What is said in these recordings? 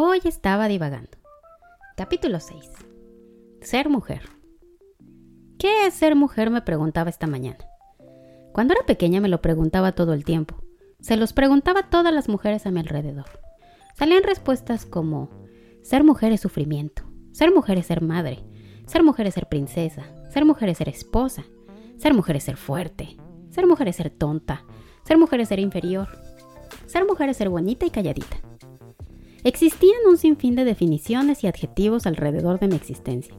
Hoy estaba divagando. Capítulo 6. Ser mujer. ¿Qué es ser mujer? me preguntaba esta mañana. Cuando era pequeña me lo preguntaba todo el tiempo. Se los preguntaba a todas las mujeres a mi alrededor. Salían respuestas como ser mujer es sufrimiento, ser mujer es ser madre, ser mujer es ser princesa, ser mujer es ser esposa, ser mujer es ser fuerte, ser mujer es ser tonta, ser mujer es ser inferior, ser mujer es ser bonita y calladita. Existían un sinfín de definiciones y adjetivos alrededor de mi existencia.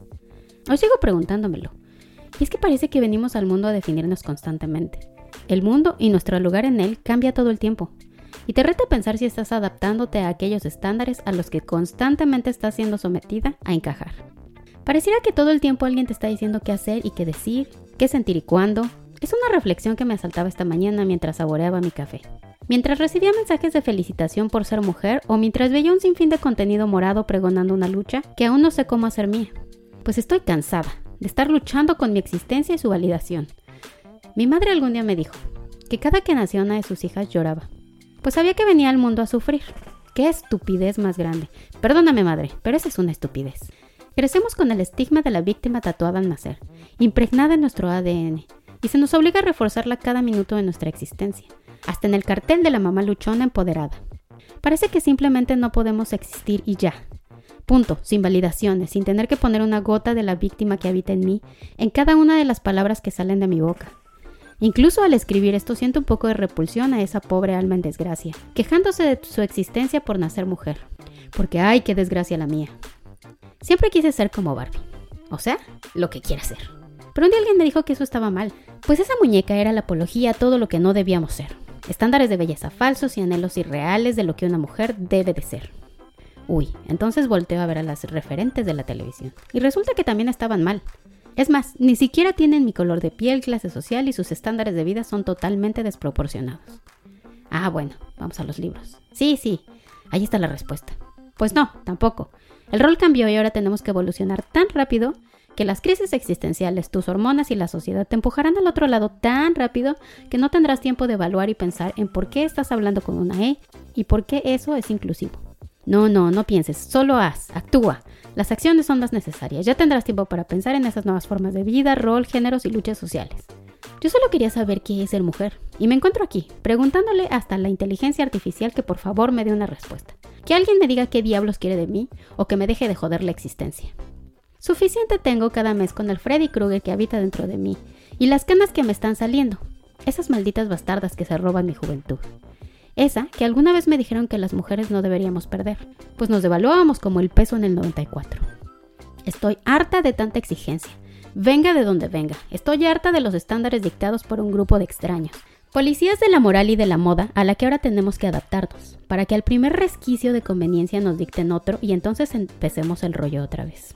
Hoy sigo preguntándomelo. Y es que parece que venimos al mundo a definirnos constantemente. El mundo y nuestro lugar en él cambia todo el tiempo. Y te reta pensar si estás adaptándote a aquellos estándares a los que constantemente estás siendo sometida a encajar. Pareciera que todo el tiempo alguien te está diciendo qué hacer y qué decir, qué sentir y cuándo. Es una reflexión que me asaltaba esta mañana mientras saboreaba mi café. Mientras recibía mensajes de felicitación por ser mujer o mientras veía un sinfín de contenido morado pregonando una lucha que aún no sé cómo hacer mía. Pues estoy cansada de estar luchando con mi existencia y su validación. Mi madre algún día me dijo que cada que nació una de sus hijas lloraba, pues sabía que venía al mundo a sufrir. ¡Qué estupidez más grande! Perdóname madre, pero esa es una estupidez. Crecemos con el estigma de la víctima tatuada al nacer, impregnada en nuestro ADN, y se nos obliga a reforzarla cada minuto de nuestra existencia, hasta en el cartel de la mamá luchona empoderada. Parece que simplemente no podemos existir y ya. Punto, sin validaciones, sin tener que poner una gota de la víctima que habita en mí en cada una de las palabras que salen de mi boca. Incluso al escribir esto siento un poco de repulsión a esa pobre alma en desgracia, quejándose de su existencia por nacer mujer. Porque ay, qué desgracia la mía. Siempre quise ser como Barbie. O sea, lo que quiera ser. Pero un día alguien me dijo que eso estaba mal, pues esa muñeca era la apología a todo lo que no debíamos ser. Estándares de belleza falsos y anhelos irreales de lo que una mujer debe de ser. Uy, entonces volteo a ver a las referentes de la televisión. Y resulta que también estaban mal. Es más, ni siquiera tienen mi color de piel, clase social y sus estándares de vida son totalmente desproporcionados. Ah, bueno, vamos a los libros. Sí, sí, ahí está la respuesta. Pues no, tampoco. El rol cambió y ahora tenemos que evolucionar tan rápido que las crisis existenciales, tus hormonas y la sociedad te empujarán al otro lado tan rápido que no tendrás tiempo de evaluar y pensar en por qué estás hablando con una E y por qué eso es inclusivo. No, no, no pienses, solo haz, actúa. Las acciones son las necesarias. Ya tendrás tiempo para pensar en esas nuevas formas de vida, rol, géneros y luchas sociales. Yo solo quería saber qué es ser mujer y me encuentro aquí, preguntándole hasta la inteligencia artificial que por favor me dé una respuesta. Que alguien me diga qué diablos quiere de mí o que me deje de joder la existencia. Suficiente tengo cada mes con el Freddy Krueger que habita dentro de mí y las canas que me están saliendo. Esas malditas bastardas que se roban mi juventud. Esa que alguna vez me dijeron que las mujeres no deberíamos perder, pues nos devaluábamos como el peso en el 94. Estoy harta de tanta exigencia. Venga de donde venga. Estoy harta de los estándares dictados por un grupo de extraños, Policías de la moral y de la moda a la que ahora tenemos que adaptarnos, para que al primer resquicio de conveniencia nos dicten otro y entonces empecemos el rollo otra vez.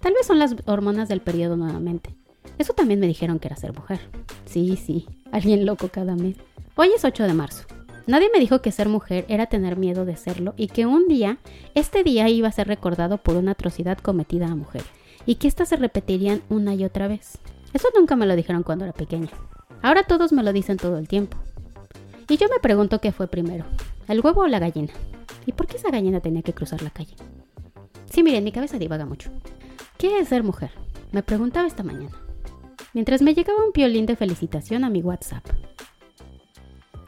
Tal vez son las hormonas del periodo nuevamente. Eso también me dijeron que era ser mujer. Sí, sí, alguien loco cada mes. Hoy es 8 de marzo. Nadie me dijo que ser mujer era tener miedo de serlo y que un día, este día iba a ser recordado por una atrocidad cometida a mujeres y que éstas se repetirían una y otra vez. Eso nunca me lo dijeron cuando era pequeña. Ahora todos me lo dicen todo el tiempo. Y yo me pregunto qué fue primero, el huevo o la gallina. ¿Y por qué esa gallina tenía que cruzar la calle? Sí, miren, mi cabeza divaga mucho. ¿Qué es ser mujer? Me preguntaba esta mañana, mientras me llegaba un piolín de felicitación a mi WhatsApp.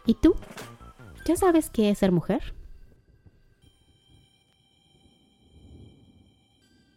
¿Y tú? ¿Ya sabes qué es ser mujer?